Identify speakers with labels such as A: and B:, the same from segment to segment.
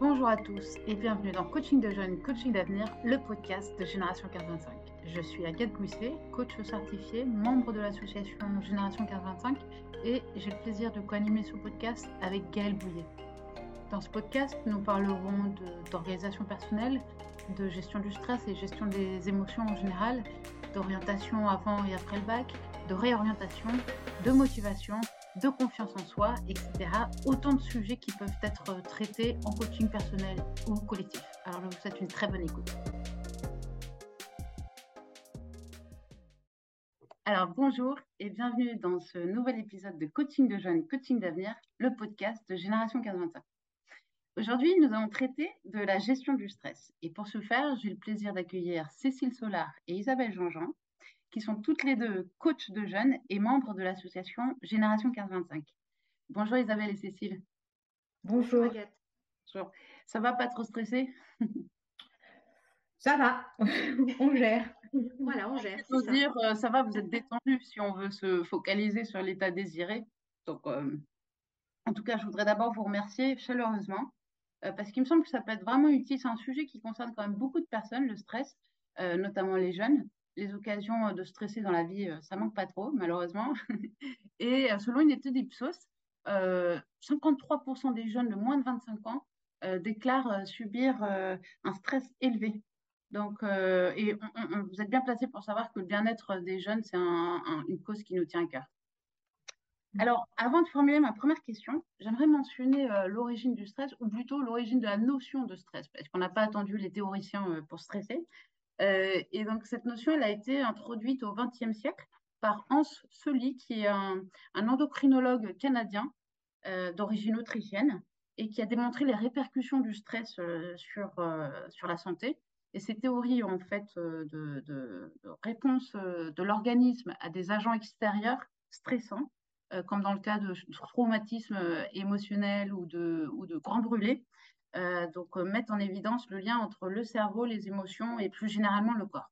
A: Bonjour à tous et bienvenue dans Coaching de jeunes, Coaching d'avenir, le podcast de Génération 1525. Je suis Agathe Gousset, coach certifié, membre de l'association Génération 1525 et j'ai le plaisir de co-animer ce podcast avec Gaël Bouillet. Dans ce podcast, nous parlerons d'organisation personnelle, de gestion du stress et gestion des émotions en général, d'orientation avant et après le bac, de réorientation, de motivation, de confiance en soi, etc. Autant de sujets qui peuvent être traités en coaching personnel ou collectif. Alors je vous souhaite une très bonne écoute. Alors bonjour et bienvenue dans ce nouvel épisode de Coaching de jeunes, Coaching d'avenir, le podcast de Génération 1525. Aujourd'hui, nous allons traiter de la gestion du stress. Et pour ce faire, j'ai le plaisir d'accueillir Cécile Solar et Isabelle Jean-Jean, qui sont toutes les deux coachs de jeunes et membres de l'association Génération 1525. Bonjour Isabelle et Cécile.
B: Bonjour.
A: Bonjour. Ça va pas trop stressé
B: Ça va, on gère.
A: Voilà, on gère. Ça. dire, euh, ça va, vous êtes détendu si on veut se focaliser sur l'état désiré. Donc, euh, en tout cas, je voudrais d'abord vous remercier chaleureusement euh, parce qu'il me semble que ça peut être vraiment utile. C'est un sujet qui concerne quand même beaucoup de personnes, le stress, euh, notamment les jeunes. Les occasions euh, de stresser dans la vie, ça manque pas trop, malheureusement. Et selon une étude Ipsos, 53% des jeunes de moins de 25 ans déclarent subir un stress élevé. Donc, et vous êtes bien placé pour savoir que le bien-être des jeunes, c'est une cause qui nous tient à cœur. Alors, avant de formuler ma première question, j'aimerais mentionner euh, l'origine du stress, ou plutôt l'origine de la notion de stress, parce qu'on n'a pas attendu les théoriciens euh, pour stresser. Euh, et donc, cette notion, elle a été introduite au XXe siècle par Hans Soli, qui est un, endocrinologue canadien d'origine autrichienne, et qui a démontré les répercussions du stress sur, sur la santé. Et ces théories, en fait, de, réponse de l'organisme à des agents extérieurs stressants, euh, comme dans le cas de traumatismes euh, émotionnels ou de, ou de grands brûlés. Euh, donc, mettre en évidence le lien entre le cerveau, les émotions et plus généralement le corps.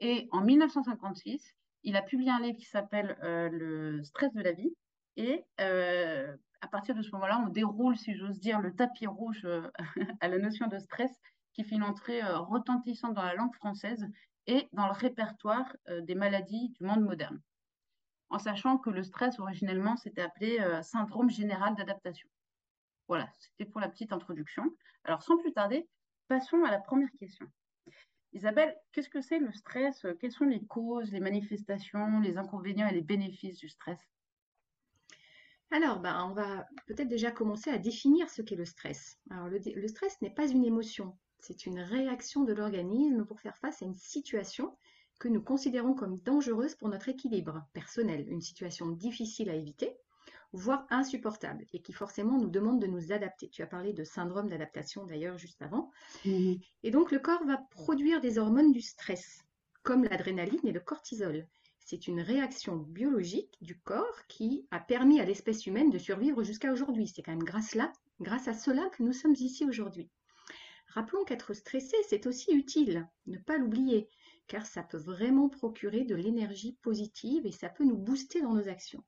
A: Et en 1956, il a publié un livre qui s'appelle Le stress de la vie. Et à partir de ce moment-là, on déroule, si j'ose dire, le tapis rouge à la notion de stress qui fait une entrée retentissante dans la langue française et dans le répertoire des maladies du monde moderne en sachant que le stress, originellement, c'était appelé euh, syndrome général d'adaptation. Voilà, c'était pour la petite introduction. Alors, sans plus tarder, passons à la première question. Isabelle, qu'est-ce que c'est le stress? Quelles sont les causes, les manifestations, les inconvénients et les bénéfices du stress?
B: Alors, ben, on va peut-être déjà commencer à définir ce qu'est le stress. Alors, le stress n'est pas une émotion, c'est une réaction de l'organisme pour faire face à une situation que nous considérons comme dangereuse pour notre équilibre personnel, une situation difficile à éviter, voire insupportable, et qui forcément nous demande de nous adapter. Tu as parlé de syndrome d'adaptation d'ailleurs juste avant. Mhm. Et donc le corps va produire des hormones du stress, comme l'adrénaline et le cortisol. C'est une réaction biologique du corps qui a permis à l'espèce humaine de survivre jusqu'à aujourd'hui. C'est quand même grâce, là, grâce à cela que nous sommes ici aujourd'hui. Rappelons qu'être stressé, c'est aussi utile, ne pas l'oublier car ça peut vraiment procurer de l'énergie positive et ça peut nous booster dans nos actions.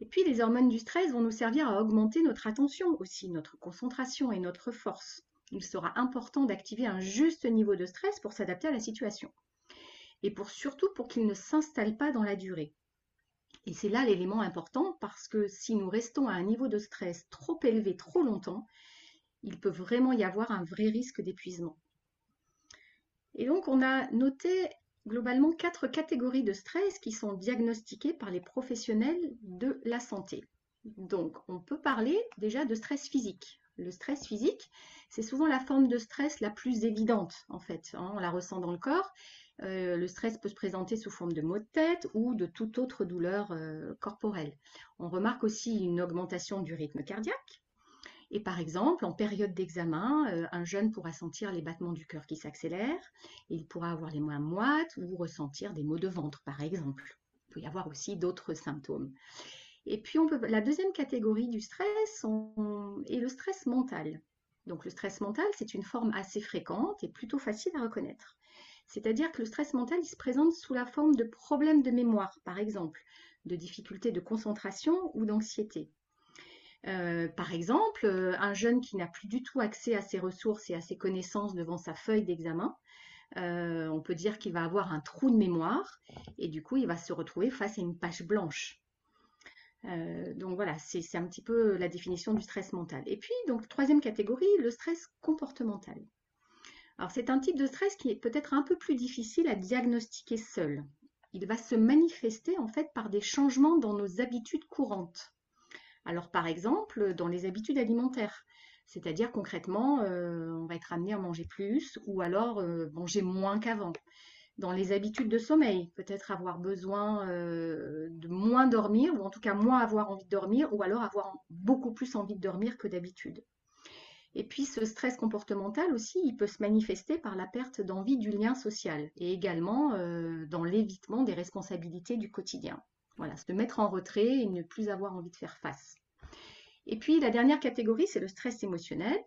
B: Et puis les hormones du stress vont nous servir à augmenter notre attention aussi, notre concentration et notre force. Il sera important d'activer un juste niveau de stress pour s'adapter à la situation. Et pour surtout pour qu'il ne s'installe pas dans la durée. Et c'est là l'élément important parce que si nous restons à un niveau de stress trop élevé trop longtemps, il peut vraiment y avoir un vrai risque d'épuisement. Et donc, on a noté globalement quatre catégories de stress qui sont diagnostiquées par les professionnels de la santé. Donc, on peut parler déjà de stress physique. Le stress physique, c'est souvent la forme de stress la plus évidente, en fait. Hein. on la ressent dans le corps. Euh, le stress peut se présenter sous forme de maux de tête ou de toute autre douleur euh, corporelle. On remarque aussi une augmentation du rythme cardiaque, et par exemple, en période d'examen, euh, un jeune pourra sentir les battements du cœur qui s'accélèrent, il pourra avoir les mains moites ou ressentir des maux de ventre, par exemple. Il peut y avoir aussi d'autres symptômes. Et puis, la deuxième catégorie du stress est le stress mental. Donc, le stress mental, c'est une forme assez fréquente et plutôt facile à reconnaître. C'est-à-dire que le stress mental, il se présente sous la forme de problèmes de mémoire, par exemple, de difficultés de concentration ou d'anxiété. Par exemple, un jeune qui n'a plus du tout accès à ses ressources et à ses connaissances devant sa feuille d'examen, on peut dire qu'il va avoir un trou de mémoire et du coup, il va se retrouver face à une page blanche. donc voilà, c'est un petit peu la définition du stress mental. Et puis, donc, troisième catégorie, le stress comportemental. Alors, c'est un type de stress qui est peut-être un peu plus difficile à diagnostiquer seul. Il va se manifester en fait par des changements dans nos habitudes courantes. Alors, par exemple, dans les habitudes alimentaires. C'est-à-dire concrètement, euh, on va être amené à manger plus ou alors euh, manger moins qu'avant. Dans les habitudes de sommeil, peut-être avoir besoin euh, de moins dormir ou en tout cas moins avoir envie de dormir ou alors avoir beaucoup plus envie de dormir que d'habitude. Et puis ce stress comportemental aussi, il peut se manifester par la perte d'envie du lien social et également dans l'évitement des responsabilités du quotidien. Voilà, se mettre en retrait et ne plus avoir envie de faire face. Et puis la dernière catégorie, c'est le stress émotionnel.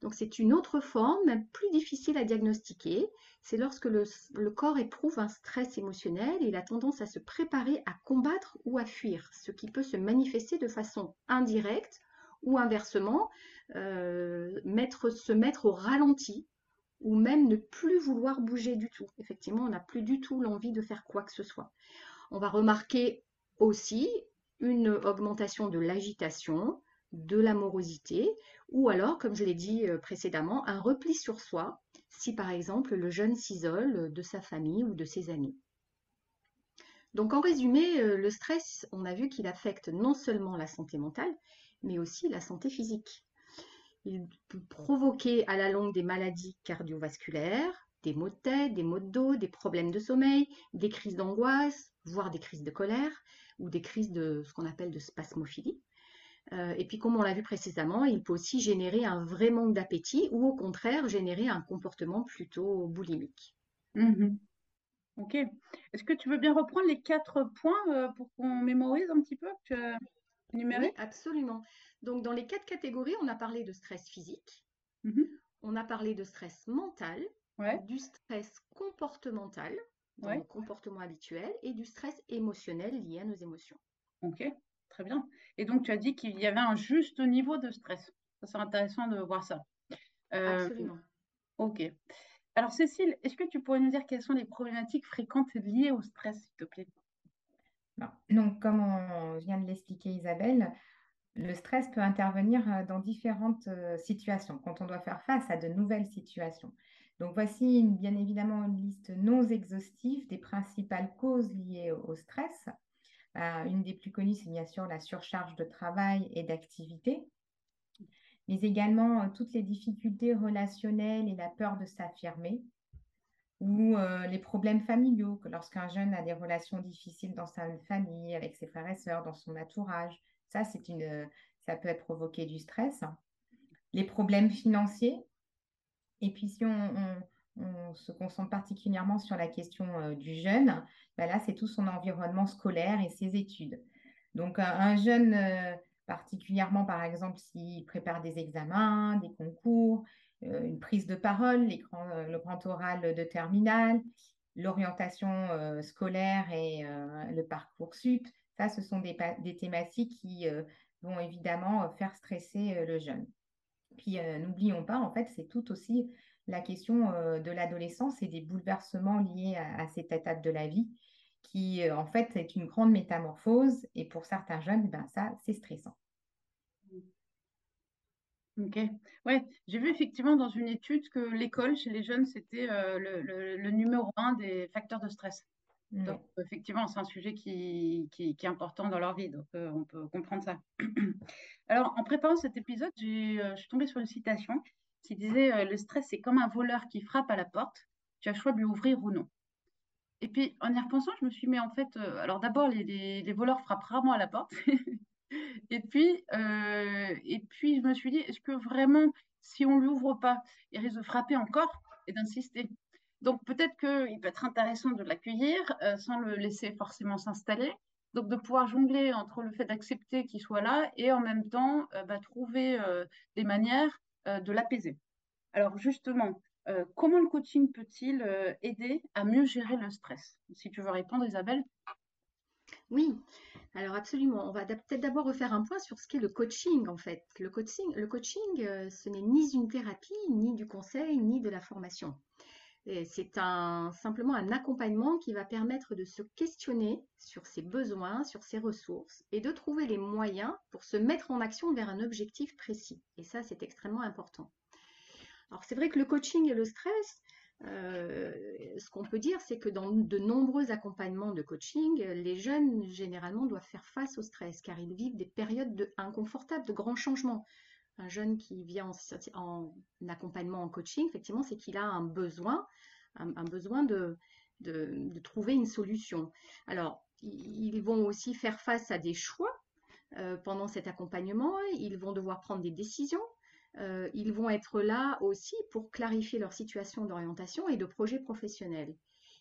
B: Donc c'est une autre forme, plus difficile à diagnostiquer. C'est lorsque le, corps éprouve un stress émotionnel, il a tendance à se préparer à combattre ou à fuir, ce qui peut se manifester de façon indirecte ou inversement euh, se mettre au ralenti ou même ne plus vouloir bouger du tout. Effectivement, on n'a plus du tout l'envie de faire quoi que ce soit. On va remarquer aussi une augmentation de l'agitation, de l'amorosité, ou alors, comme je l'ai dit euh, précédemment, un repli sur soi, si par exemple le jeune s'isole de sa famille ou de ses amis. Donc en résumé, euh, le stress, on a vu qu'il affecte non seulement la santé mentale, mais aussi la santé physique. Il peut provoquer à la longue des maladies cardiovasculaires, des maux de tête, des maux de dos, des problèmes de sommeil, des crises d'angoisse, voire des crises de colère ou des crises de ce qu'on appelle de spasmophilie. Euh, et puis, comme on l'a vu précédemment, il peut aussi générer un vrai manque d'appétit ou au contraire générer un comportement plutôt boulimique.
A: Mmh ok. Est-ce que tu veux bien reprendre les quatre points euh, pour qu'on mémorise un petit peu
B: oui, absolument. Donc, dans les quatre catégories, on a parlé de stress physique, mmh on a parlé de stress mental, du stress comportemental, dans le comportement habituel, et du stress émotionnel lié à nos émotions.
A: Ok, très bien. Et donc, tu as dit qu'il y avait un juste niveau de stress. Ça, c'est intéressant de voir ça.
B: Euh, absolument.
A: Ok. Alors, Cécile, est-ce que tu pourrais nous dire quelles sont les problématiques fréquentes liées au stress, s'il te plaît?
C: Donc, comme on vient de l'expliquer Isabelle, le stress peut intervenir euh, dans différentes euh, situations, quand on doit faire face à de nouvelles situations. Donc, voici bien évidemment une liste non exhaustive des principales causes liées au stress. Euh, une des plus connues, c'est bien sûr la surcharge de travail et d'activité, mais également toutes les difficultés relationnelles et la peur de s'affirmer, ou euh, les problèmes familiaux, que lorsqu'un jeune a des relations difficiles dans sa famille, avec ses frères et sœurs, dans son entourage, ça, ça peut être provoqué du stress. Les problèmes financiers. Et puis, si on, se concentre particulièrement sur la question euh, du jeune, ben là, c'est tout son environnement scolaire et ses études. Donc, un, jeune, euh, particulièrement, par exemple, s'il prépare des examens, des concours, euh, une prise de parole, le grand oral de terminale, l'orientation scolaire et le parcours sup. Ça, ce sont des, thématiques qui vont évidemment faire stresser le jeune. Puis n'oublions pas, en fait, c'est tout aussi la question de l'adolescence et des bouleversements liés à, cette étape de la vie qui, en fait, est une grande métamorphose. Et pour certains jeunes, ben, ça, c'est stressant.
A: Ok. Ouais, j'ai vu effectivement dans une étude que l'école chez les jeunes, c'était euh, le, numéro un des facteurs de stress. Donc, effectivement, c'est un sujet qui, qui, est important dans leur vie, donc euh, on peut comprendre ça. Alors, en préparant cet épisode, euh, je suis tombée sur une citation qui disait Le stress, c'est comme un voleur qui frappe à la porte, tu as le choix de lui ouvrir ou non. Et puis, en y repensant, je me suis mis en fait, alors d'abord, les, les voleurs frappent rarement à la porte. Et puis, euh, et puis, je me suis dit, est-ce que vraiment, si on ne l'ouvre pas, il risque de frapper encore et d'insister? Donc, peut-être qu'il peut être intéressant de l'accueillir euh, sans le laisser forcément s'installer. Donc, de pouvoir jongler entre le fait d'accepter qu'il soit là et en même temps euh, bah, trouver des manières de l'apaiser. Alors, justement, comment le coaching peut-il aider à mieux gérer le stress? Si tu veux répondre, Isabelle.
B: Oui, alors absolument. On va peut-être d'abord refaire un point sur ce qu'est le coaching en fait. Le coaching, euh, ce n'est ni une thérapie, ni du conseil, ni de la formation. C'est simplement un accompagnement qui va permettre de se questionner sur ses besoins, sur ses ressources et de trouver les moyens pour se mettre en action vers un objectif précis. Et ça, c'est extrêmement important. Alors c'est vrai que le coaching et le stress, euh, ce qu'on peut dire, c'est que dans de nombreux accompagnements de coaching, les jeunes généralement doivent faire face au stress car ils vivent des périodes de, inconfortables, de grands changements. Un jeune qui vient en, accompagnement en coaching, effectivement, c'est qu'il a un besoin, un, besoin de, trouver une solution. Alors, ils vont aussi faire face à des choix euh, pendant cet accompagnement. Ils vont devoir prendre des décisions euh, ils vont être là aussi pour clarifier leur situation d'orientation et de projet professionnel.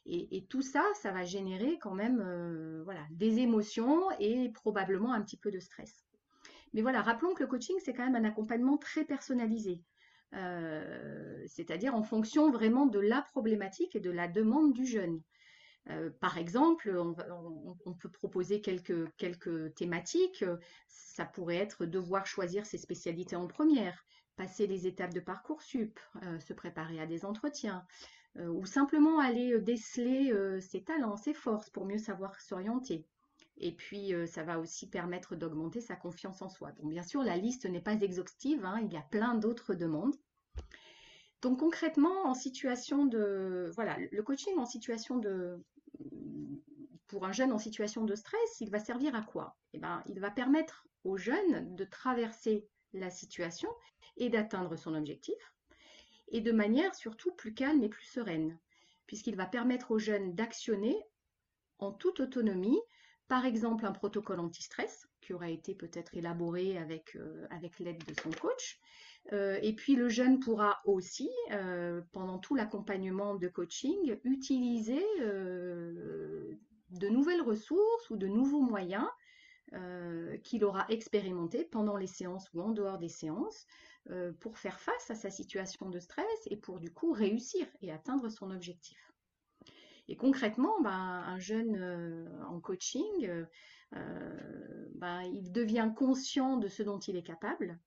B: Et, tout ça, ça va générer quand même euh, voilà, des émotions et probablement un petit peu de stress. Mais voilà, rappelons que le coaching, c'est quand même un accompagnement très personnalisé. Euh, c'est-à-dire en fonction vraiment de la problématique et de la demande du jeune. par exemple, on, peut proposer quelques, thématiques. Ça pourrait être devoir choisir ses spécialités en première, passer les étapes de Parcoursup, euh, se préparer à des entretiens, euh, ou simplement aller euh, déceler ses talents, ses forces pour mieux savoir s'orienter. Et puis, ça va aussi permettre d'augmenter sa confiance en soi. Donc, bien sûr, la liste n'est pas exhaustive, hein, il y a plein d'autres demandes. Donc, concrètement, en situation de... Voilà, le coaching en situation de... Pour un jeune en situation de stress, il va servir à quoi? Eh ben, Il va permettre aux jeunes de traverser la situation et d'atteindre son objectif, et de manière surtout plus calme et plus sereine, puisqu'il va permettre aux jeunes d'actionner en toute autonomie, par exemple un protocole anti-stress qui aura été peut-être élaboré avec, euh, avec l'aide de son coach. Euh, et puis le jeune pourra aussi, euh, pendant tout l'accompagnement de coaching, utiliser de nouvelles ressources ou de nouveaux moyens qu'il aura expérimentés pendant les séances ou en dehors des séances pour faire face à sa situation de stress et pour du coup réussir et atteindre son objectif. Et concrètement, ben, un jeune euh, en coaching, euh, ben, il devient conscient de ce dont il est capable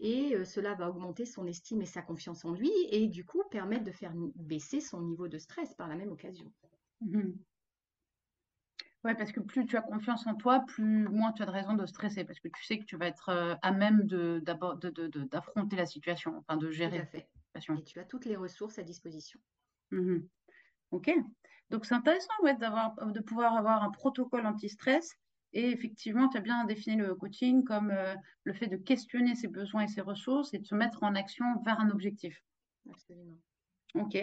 B: et cela va augmenter son estime et sa confiance en lui et du coup permettre de faire baisser son niveau de stress par la même occasion.
A: Mmh oui, parce que plus tu as confiance en toi, plus moins tu as de raison de stresser, parce que tu sais que tu vas être euh, à même d'affronter la situation, enfin de gérer
B: la situation. Et tu as toutes les ressources à disposition.
A: Mmh ok. Donc c'est intéressant ouais, de pouvoir avoir un protocole anti-stress. Et effectivement, tu as bien défini le coaching comme euh, le fait de questionner ses besoins et ses ressources et de se mettre en action vers un objectif.
B: Absolument.
A: Ok.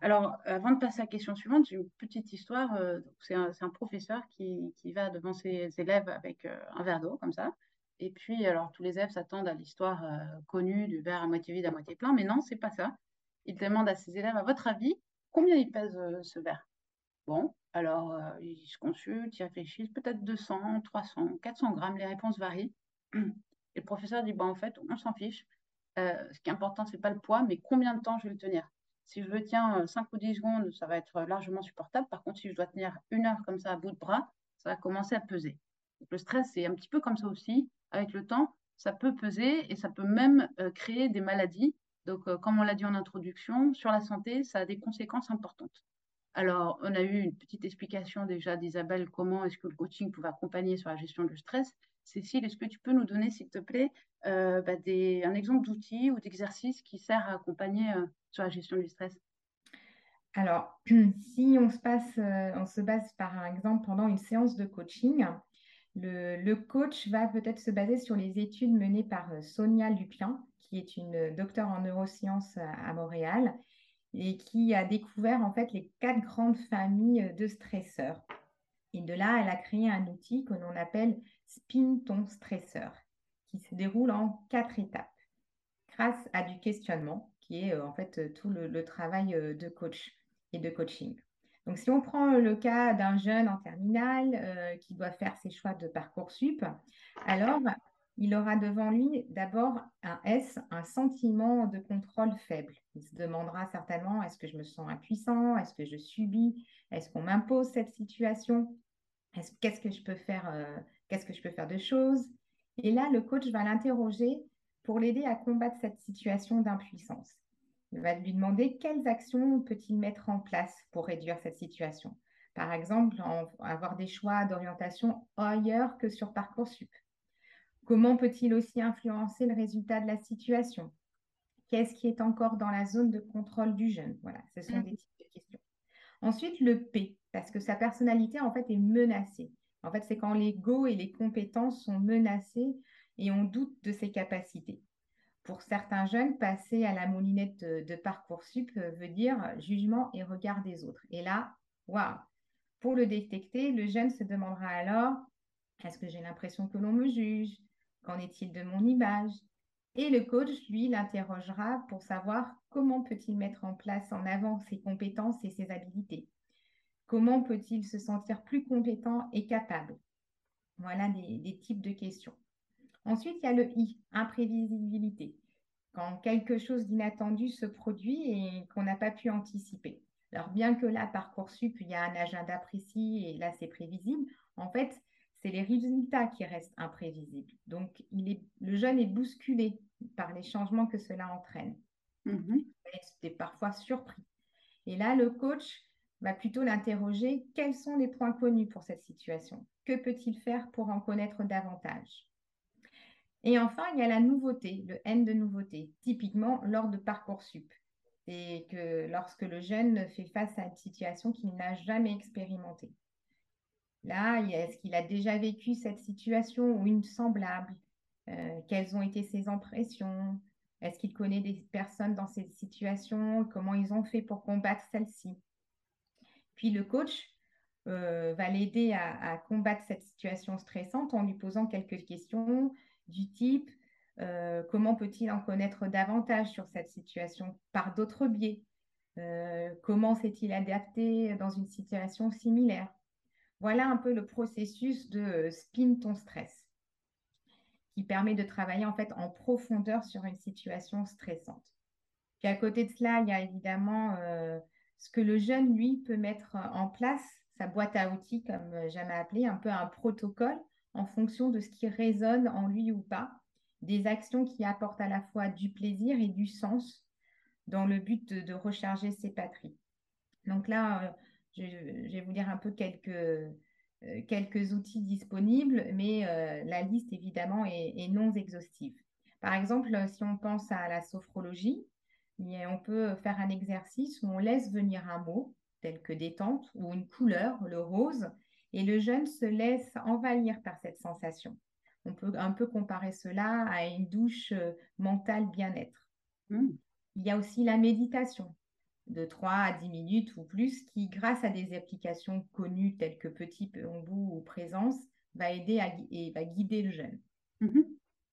A: Alors, avant de passer à la question suivante, j'ai une petite histoire. Euh, c'est un, professeur qui, va devant ses élèves avec euh, un verre d'eau, comme ça. Et puis, alors, tous les élèves s'attendent à l'histoire connue du verre à moitié vide, à moitié plein. Mais non, c'est pas ça. Il demande à ses élèves, à votre avis, combien il pèse ce verre? Bon, alors, ils se consultent, ils réfléchissent, peut-être 200, 300, 400 grammes. Les réponses varient. Et le professeur dit, bon, en fait, on s'en fiche. ce qui est important, c'est pas le poids, mais combien de temps je vais le tenir si je le tiens 5 ou 10 secondes, ça va être largement supportable. Par contre, si je dois tenir une heure comme ça à bout de bras, ça va commencer à peser. le stress, c'est un petit peu comme ça aussi. Avec le temps, ça peut peser et ça peut même euh, créer des maladies. Donc, euh, comme on l'a dit en introduction, sur la santé, ça a des conséquences importantes. Alors, on a eu une petite explication déjà d'Isabelle, comment est-ce que le coaching pouvait accompagner sur la gestion du stress. Cécile, est-ce que tu peux nous donner, s'il te plaît, euh, bah, un exemple d'outil ou d'exercice qui sert à accompagner euh, sur la gestion du stress?
C: Alors, si on se, passe, on se base par exemple pendant une séance de coaching, le, coach va peut-être se baser sur les études menées par Sonia Lupien, qui est une docteure en neurosciences à Montréal et qui a découvert en fait les quatre grandes familles de stresseurs. Et de là, elle a créé un outil que l'on appelle Spin ton stresseur, qui se déroule en quatre étapes, grâce à du questionnement, qui est euh, en fait euh, tout le, travail euh, de coach et de coaching. Donc, si on prend le cas d'un jeune en terminale qui doit faire ses choix de parcours sup, alors il aura devant lui d'abord un S, un sentiment de contrôle faible. Il se demandera certainement est-ce que je me sens impuissant? Est-ce que je subis? Est-ce qu'on m'impose cette situation? Qu'est-ce que je peux faire euh, Qu'est-ce que je peux faire de choses? Et là, le coach va l'interroger pour l'aider à combattre cette situation d'impuissance. Il va lui demander quelles actions peut-il mettre en place pour réduire cette situation. Par exemple, avoir des choix d'orientation ailleurs que sur Parcoursup. Comment peut-il aussi influencer le résultat de la situation? Qu'est-ce qui est encore dans la zone de contrôle du jeune? Voilà, ce sont mmh. des types de questions. Ensuite, le P, parce que sa personnalité, en fait, est menacée. En fait, c'est quand l'ego et les compétences sont menacés et on doute de ses capacités. Pour certains jeunes, passer à la moulinette de, Parcoursup euh, veut dire jugement et regard des autres. Et là, waouh Pour le détecter, le jeune se demandera alors est-ce que j'ai l'impression que l'on me juge? Qu'en est-il de mon image? Et le coach, lui, l'interrogera pour savoir comment peut-il mettre en place en avant ses compétences et ses habilités. Comment peut-il se sentir plus compétent et capable? Voilà des, types de questions. Ensuite, il y a le I, imprévisibilité. Quand quelque chose d'inattendu se produit et qu'on n'a pas pu anticiper. Alors, bien que là, Parcoursup, il y a un agenda précis et là, c'est prévisible, en fait, c'est les résultats qui restent imprévisibles. Donc, il est, le jeune est bousculé par les changements que cela entraîne. Mm est parfois surpris. Et là, le coach va plutôt l'interroger quels sont les points connus pour cette situation? Que peut-il faire pour en connaître davantage? Et enfin, il y a la nouveauté, le N de nouveauté, typiquement lors de Parcoursup. C'est que lorsque le jeune fait face à une situation qu'il n'a jamais expérimentée. Là, est-ce qu'il a déjà vécu cette situation ou une semblable? Euh, Quelles ont été ses impressions? Est-ce qu'il connaît des personnes dans cette situation? Comment ils ont fait pour combattre celle-ci? Puis le coach euh, va l'aider à, combattre cette situation stressante en lui posant quelques questions du type euh, comment peut-il en connaître davantage sur cette situation par d'autres biais? Comment s'est-il adapté dans une situation similaire? Voilà un peu le processus de euh, spin ton stress qui permet de travailler en fait en profondeur sur une situation stressante. Puis à côté de cela, il y a évidemment euh, ce que le jeune, lui, peut mettre en place, sa boîte à outils, comme euh, j'aime appeler, un peu un protocole en fonction de ce qui résonne en lui ou pas, des actions qui apportent à la fois du plaisir et du sens dans le but de, recharger ses patries. Donc là, je, vais vous dire un peu quelques, euh, quelques outils disponibles, mais euh, la liste évidemment est, non exhaustive. Par exemple, si on pense à la sophrologie, on peut faire un exercice où on laisse venir un mot, tel que détente, ou une couleur, le rose, et le jeune se laisse envahir par cette sensation. On peut un peu comparer cela à une douche euh, mentale bien-être. Mmh. Il y a aussi la méditation de 3 à 10 minutes ou plus qui, grâce à des applications connues telles que Petit Ombou ou Présence, va aider et va guider le jeune. Mhm.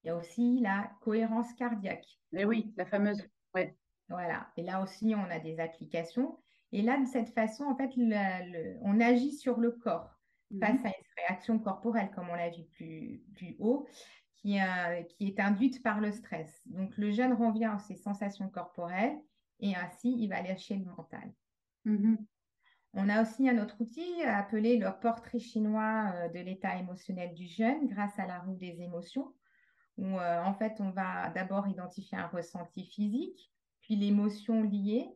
C: Il y a aussi la cohérence cardiaque.
A: Et eh oui, la fameuse. Ouais.
C: Voilà. Et là aussi, on a des applications. Et là, de cette façon, en fait, on agit sur le corps mhm. face à une réaction corporelle, comme on l'a vu plus, plus haut, qui, euh, qui est induite par le stress. Donc, le jeune revient à ses sensations corporelles et ainsi il va lâcher le mental. Mm-hmm. On a aussi un autre outil appelé le portrait chinois euh, de l'état émotionnel du jeune grâce à la roue des émotions, où euh, en fait on va d'abord identifier un ressenti physique, puis l'émotion liée,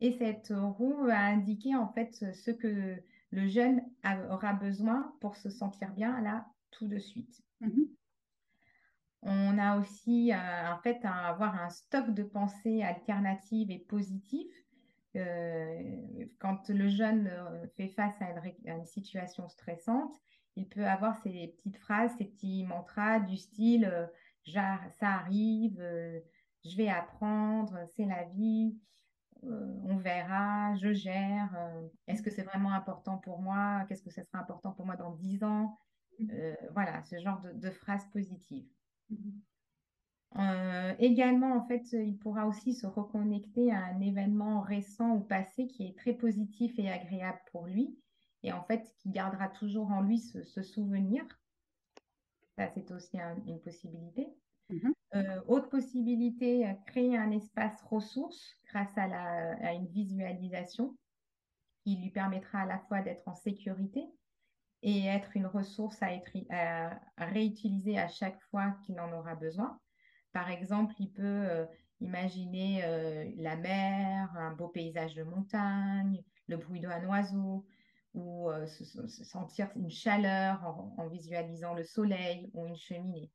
C: et cette roue va indiquer en fait ce que le jeune aura besoin pour se sentir bien là tout de suite. Mm-hmm. On a aussi euh, en fait à avoir un stock de pensées alternatives et positives. Euh, quand le jeune euh, fait face à une, situation stressante, il peut avoir ces petites phrases, ces petits mantras du style ça arrive, je vais apprendre, c'est la vie, on verra, je gère, est-ce que c'est vraiment important pour moi, qu'est-ce que ce sera important pour moi dans dix ans, mmh. voilà, ce genre de phrases positives. Mhm. Euh, également, en fait, il pourra aussi se reconnecter à un événement récent ou passé qui est très positif et agréable pour lui, et en fait, qui gardera toujours en lui ce, souvenir. Ça, c'est aussi une possibilité. Mhm. Euh, autre possibilité, créer un espace ressource grâce à, à une visualisation qui lui permettra à la fois d'être en sécurité, et être une ressource à, être, réutiliser à chaque fois qu'il en aura besoin. Par exemple, il peut euh, imaginer euh, la mer, un beau paysage de montagne, le bruit d'un oiseau, ou euh, se, sentir une chaleur en, visualisant le soleil ou une cheminée.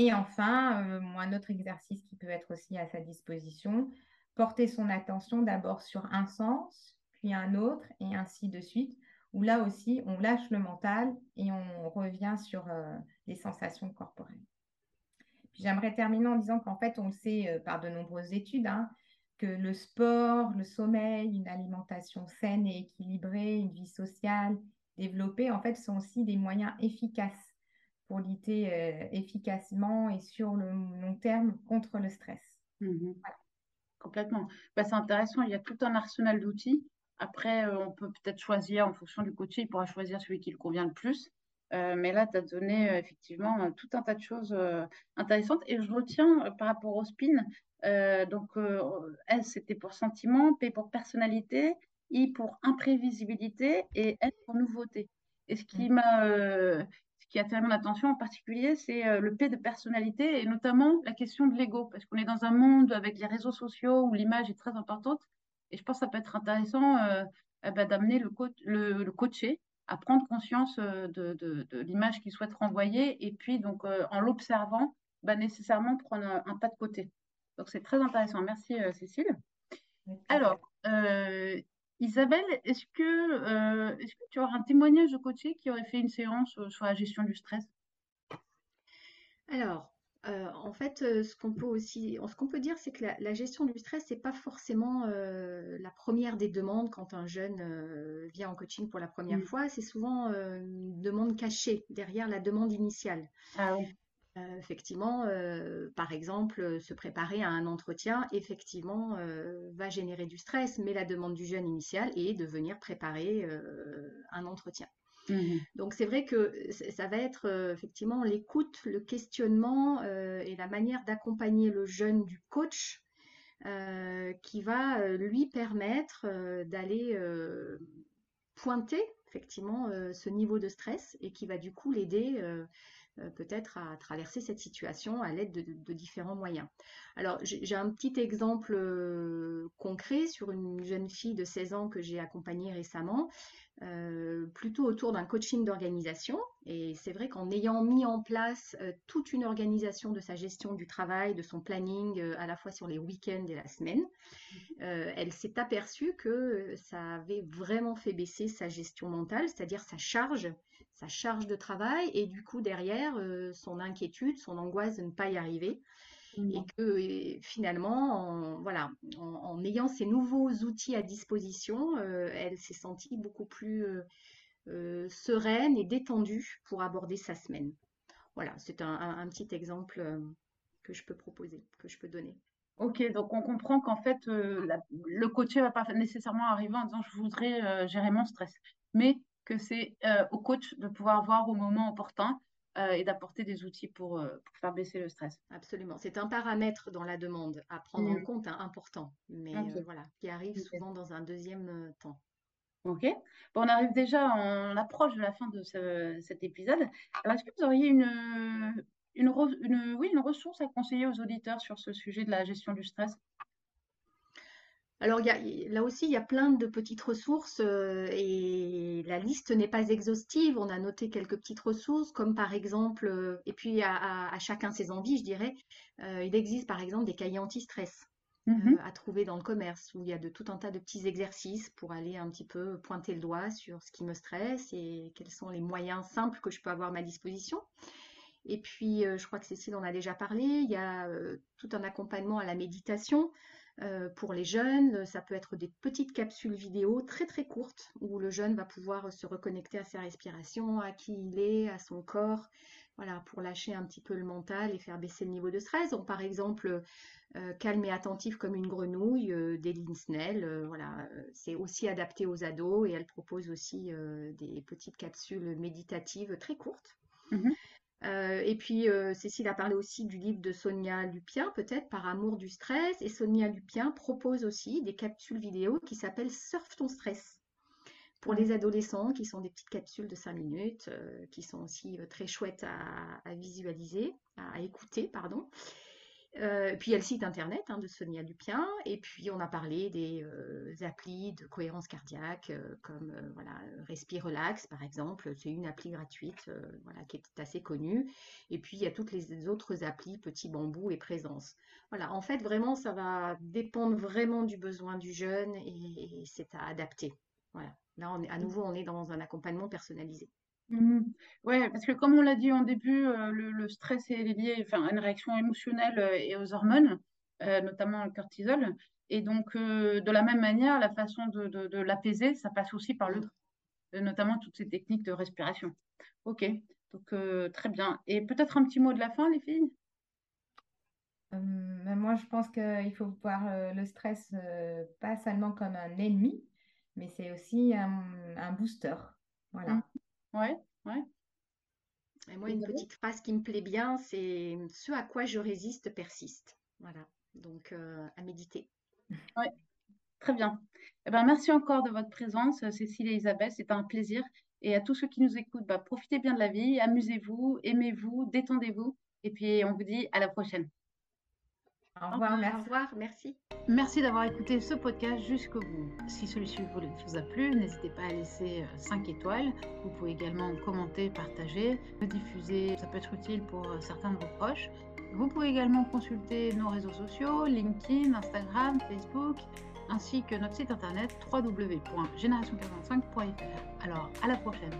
C: Et enfin, un autre exercice qui peut être aussi à sa disposition, porter son attention d'abord sur un sens, puis un autre, et ainsi de suite, où là aussi, on lâche le mental et on revient sur les sensations corporelles. J'aimerais terminer en disant qu'en fait, on le sait euh, par de nombreuses études, hein, que le sport, le sommeil, une alimentation saine et équilibrée, une vie sociale développée, en fait, sont aussi des moyens efficaces pour lutter euh, efficacement et sur le long terme contre le stress.
A: Mmh Complètement. Bah, c'est intéressant, il y a tout un arsenal d'outils. Après, euh, on peut peut-être choisir en fonction du coach, il pourra choisir celui qui le convient le plus. Euh, mais là, tu as donné effectivement tout un tas de choses intéressantes. Et je retiens par rapport au spin, donc S, c'était pour sentiment, P pour personnalité, I pour imprévisibilité et N pour nouveauté. Et ce qui mmh. m'a, qui a attiré mon attention en particulier, c'est le P de personnalité et notamment la question de l'ego, parce qu'on est dans un monde avec les réseaux sociaux où l'image est très importante. Et je pense que ça peut être intéressant eh ben, d'amener le, le, le coaché à prendre conscience euh, de, l'image qu'il souhaite renvoyer et puis donc euh, en l'observant, bah, nécessairement prendre un, pas de côté. Donc c'est très intéressant. Merci euh, Cécile. Alors, Isabelle, est-ce que, est-ce que tu auras un témoignage de coaché qui aurait fait une séance sur la gestion du stress?
B: Alors, euh, en fait, euh, ce qu'on peut aussi, ce qu'on peut dire, c'est que la, gestion du stress, c'est pas forcément euh, la première des demandes quand un jeune vient en coaching pour la première mmh. fois. C'est souvent une demande cachée derrière la demande initiale.
A: Ah oui.
B: Effectivement, par exemple, se préparer à un entretien, effectivement, va générer du stress, mais la demande du jeune initial est de venir préparer un entretien. Mmh Donc c'est vrai que ça va être euh, effectivement l'écoute, le questionnement euh, et la manière d'accompagner le jeune du coach euh, qui va lui permettre d'aller pointer effectivement ce niveau de stress et qui va du coup l'aider peut-être à traverser cette situation à l'aide de, différents moyens. Alors, j'ai un petit exemple concret sur une jeune fille de 16 ans que j'ai accompagnée récemment. Euh, plutôt autour d'un coaching d'organisation. Et c'est vrai qu'en ayant mis en place euh, toute une organisation de sa gestion du travail, de son planning, euh, à la fois sur les week-ends et la semaine, elle s'est aperçue que ça avait vraiment fait baisser sa gestion mentale, c'est-à-dire sa charge, sa charge de travail, et du coup derrière, son inquiétude, son angoisse de ne pas y arriver. Mmh. et que finalement, en, voilà, en, ayant ces nouveaux outils à disposition, euh, elle s'est sentie beaucoup plus euh, euh, sereine et détendue pour aborder sa semaine. Voilà, c'est un, petit exemple que je peux proposer, que je peux donner.
A: Ok, donc on comprend qu'en fait, le coaché ne va pas nécessairement arriver en disant je voudrais gérer mon stress, mais que c'est au coach de pouvoir voir au moment opportun euh, et d'apporter des outils pour, euh, pour, faire baisser le stress.
B: Absolument. C'est un paramètre dans la demande à prendre en mmh. compte, hein, important, mais euh, voilà, qui arrive souvent dans un deuxième temps.
A: Ok. Bon, on arrive déjà, on approche de la fin de cet épisode. Est-ce que vous auriez une, une, une, oui, une ressource à conseiller aux auditeurs sur ce sujet de la gestion du stress?
B: Alors là aussi, il y a plein de petites ressources euh, et la liste n'est pas exhaustive. On a noté quelques petites ressources, comme par exemple, euh, et puis à, chacun ses envies, je dirais, euh, il existe par exemple des cahiers anti-stress mmh à trouver dans le commerce, où il y a de tout un tas de petits exercices pour aller un petit peu pointer le doigt sur ce qui me stresse et quels sont les moyens simples que je peux avoir à ma disposition. Et puis, je crois que Cécile en a déjà parlé, il y a tout un accompagnement à la méditation. Euh, pour les jeunes, ça peut être des petites capsules vidéo très très courtes où le jeune va pouvoir se reconnecter à sa respiration, à qui il est, à son corps, voilà, pour lâcher un petit peu le mental et faire baisser le niveau de stress. Donc par exemple, euh, calme et attentif comme une grenouille, euh, d'Eline Snell, c'est aussi adapté aux ados et elle propose aussi des petites capsules méditatives très courtes. Mmh euh, et puis, euh, Cécile a parlé aussi du livre de Sonia Lupien, peut-être par amour du stress. Et Sonia Lupien propose aussi des capsules vidéo qui s'appellent Surf ton stress. Pour les adolescents, qui sont des petites capsules de 5 minutes, qui sont aussi très chouettes à, visualiser, à écouter, pardon. Euh, puis il y a le site internet hein, de Sonia Dupien, et puis on a parlé des euh, applis de cohérence cardiaque, euh, comme voilà, Respire Relax par exemple, c'est une appli gratuite voilà, qui est assez connue, et puis il y a toutes les autres applis, Petit Bambou et Présence. Voilà, en fait vraiment ça va dépendre vraiment du besoin du jeune et, c'est à adapter. Voilà, là on est, à nouveau on est dans un accompagnement personnalisé.
A: Mmh. Ouais, parce que comme on l'a dit en début, euh, le, stress est lié enfin, à une réaction émotionnelle euh, et aux hormones, euh, notamment le cortisol. Et donc, de la même manière, la façon de, l'apaiser, ça passe aussi par le, notamment toutes ces techniques de respiration. Ok, donc très bien. Et peut-être un petit mot de la fin, les filles?
C: Ben, Moi, je pense qu'il faut voir le stress pas seulement comme un ennemi, mais c'est aussi un, booster. Voilà. Mmh.
A: Ouais, ouais.
B: Et moi, une petite phrase qui me plaît bien, c'est ce à quoi je résiste persiste. Voilà. Donc, euh, à méditer.
A: Oui, très bien. Eh ben, merci encore de votre présence, Cécile et Isabelle. C'était un plaisir. Et à tous ceux qui nous écoutent, bah, profitez bien de la vie, amusez-vous, aimez-vous, détendez-vous. Et puis, on vous dit à la prochaine.
B: Au revoir, merci. Au revoir, merci.
A: Merci d'avoir écouté ce podcast jusqu'au bout. Si celui-ci vous a plu, n'hésitez pas à laisser 5 euh, étoiles. Vous pouvez également commenter, partager, le diffuser. Ça peut être utile pour euh, certains de vos proches. Vous pouvez également consulter nos réseaux sociaux, LinkedIn, Instagram, Facebook, ainsi que notre site internet www.génération45.fr. Alors, à la prochaine.